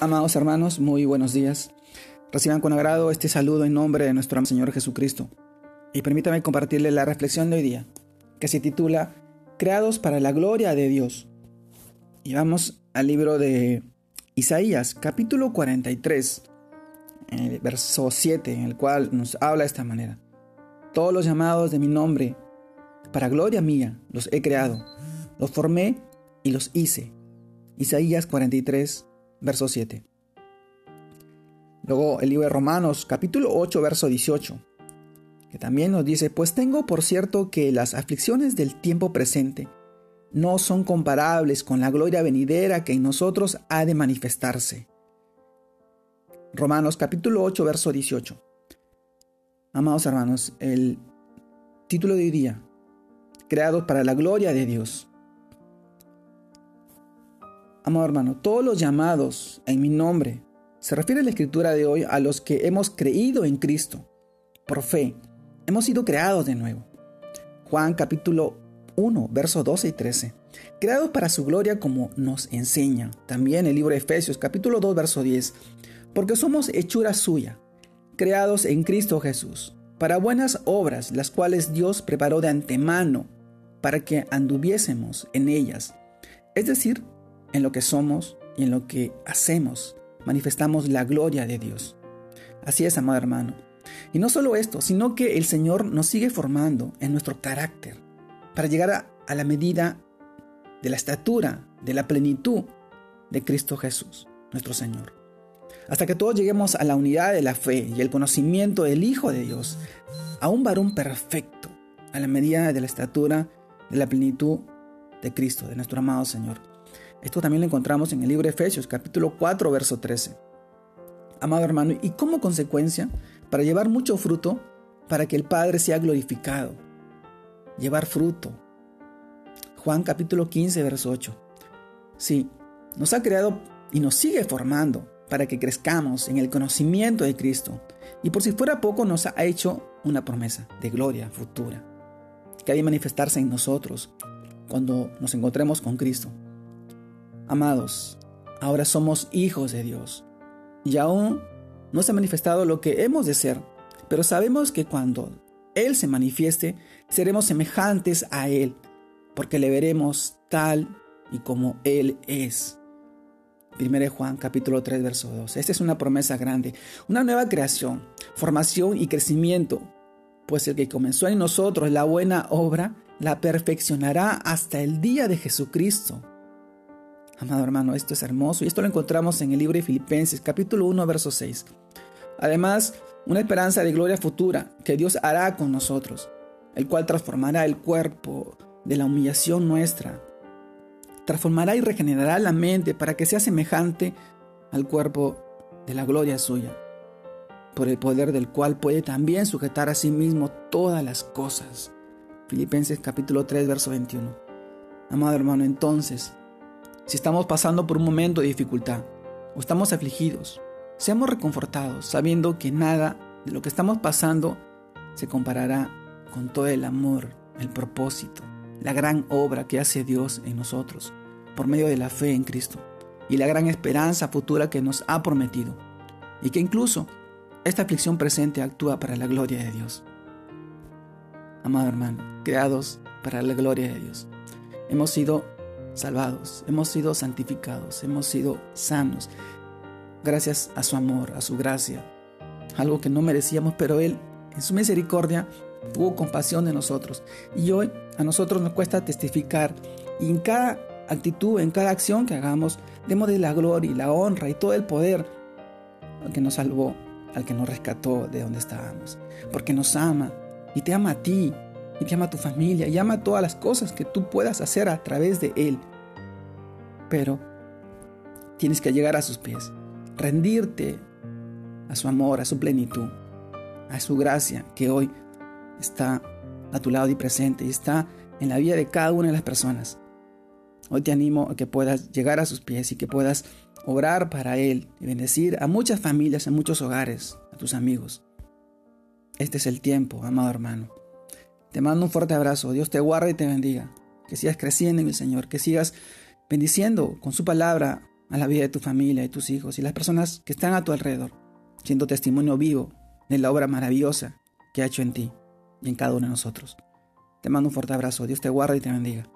Amados hermanos, muy buenos días. Reciban con agrado este saludo en nombre de nuestro Señor Jesucristo. Y permítame compartirle la reflexión de hoy día, que se titula Creados para la gloria de Dios. Y vamos al libro de Isaías, capítulo 43, el verso 7, en el cual nos habla de esta manera. Todos los llamados de mi nombre, para gloria mía, los he creado, los formé y los hice. Isaías 43, verso 7. Luego el libro de Romanos, capítulo 8, verso 18, que también nos dice, pues tengo por cierto que las aflicciones del tiempo presente no son comparables con la gloria venidera que en nosotros ha de manifestarse. Romanos capítulo 8, verso 18. Amados hermanos, el título de hoy día, creados para la gloria de Dios. Amado hermano, todos los llamados en mi nombre, se refiere la escritura de hoy a los que hemos creído en Cristo. Por fe, hemos sido creados de nuevo. Juan capítulo 1, versos 12 y 13. Creados para su gloria como nos enseña. También el libro de Efesios capítulo 2, verso 10. Porque somos hechura suya, creados en Cristo Jesús, para buenas obras, las cuales Dios preparó de antemano para que anduviésemos en ellas. Es decir, en lo que somos y en lo que hacemos, manifestamos la gloria de Dios. Así es, amado hermano. Y no solo esto, sino que el Señor nos sigue formando en nuestro carácter para llegar a, la medida de la estatura, de la plenitud de Cristo Jesús, nuestro Señor. Hasta que todos lleguemos a la unidad de la fe y el conocimiento del Hijo de Dios, a un varón perfecto, a la medida de la estatura de la plenitud de Cristo, de nuestro amado Señor. Esto también lo encontramos en el libro de Efesios, capítulo 4, verso 13. Amado hermano, y como consecuencia, para llevar mucho fruto, para que el Padre sea glorificado. Llevar fruto. Juan capítulo 15, verso 8. Sí, nos ha creado y nos sigue formando para que crezcamos en el conocimiento de Cristo. Y por si fuera poco, nos ha hecho una promesa de gloria futura, que ha de manifestarse en nosotros cuando nos encontremos con Cristo. Amados, ahora somos hijos de Dios y aún no se ha manifestado lo que hemos de ser, pero sabemos que cuando Él se manifieste, seremos semejantes a Él, porque le veremos tal y como Él es. 1 Juan capítulo 3 verso 2. Esta es una promesa grande, una nueva creación, formación y crecimiento, pues el que comenzó en nosotros la buena obra, la perfeccionará hasta el día de Jesucristo. Amado hermano, esto es hermoso y esto lo encontramos en el libro de Filipenses capítulo 1 verso 6. Además, una esperanza de gloria futura que Dios hará con nosotros, el cual transformará el cuerpo de la humillación nuestra, transformará y regenerará la mente para que sea semejante al cuerpo de la gloria suya, por el poder del cual puede también sujetar a sí mismo todas las cosas. Filipenses capítulo 3 verso 21. Amado hermano, entonces, si estamos pasando por un momento de dificultad o estamos afligidos, seamos reconfortados sabiendo que nada de lo que estamos pasando se comparará con todo el amor, el propósito, la gran obra que hace Dios en nosotros por medio de la fe en Cristo y la gran esperanza futura que nos ha prometido y que incluso esta aflicción presente actúa para la gloria de Dios. Amado hermano, creados para la gloria de Dios. Hemos sido salvados, hemos sido santificados, hemos sido sanos, gracias a su amor, a su gracia, algo que no merecíamos, pero Él, en su misericordia, tuvo compasión de nosotros. Y hoy a nosotros nos cuesta testificar y en cada actitud, en cada acción que hagamos, demos de la gloria y la honra y todo el poder al que nos salvó, al que nos rescató de donde estábamos, porque nos ama y te ama a ti y te ama a tu familia y ama todas las cosas que tú puedas hacer a través de Él. Pero tienes que llegar a sus pies, rendirte a su amor, a su plenitud, a su gracia que hoy está a tu lado y presente y está en la vida de cada una de las personas. Hoy te animo a que puedas llegar a sus pies y que puedas orar para Él y bendecir a muchas familias, a muchos hogares, a tus amigos. Este es el tiempo, amado hermano. Te mando un fuerte abrazo. Dios te guarde y te bendiga. Que sigas creciendo en el Señor. Que sigas bendiciendo con su palabra a la vida de tu familia, de tus hijos y las personas que están a tu alrededor, siendo testimonio vivo de la obra maravillosa que ha hecho en ti y en cada uno de nosotros. Te mando un fuerte abrazo. Dios te guarde y te bendiga.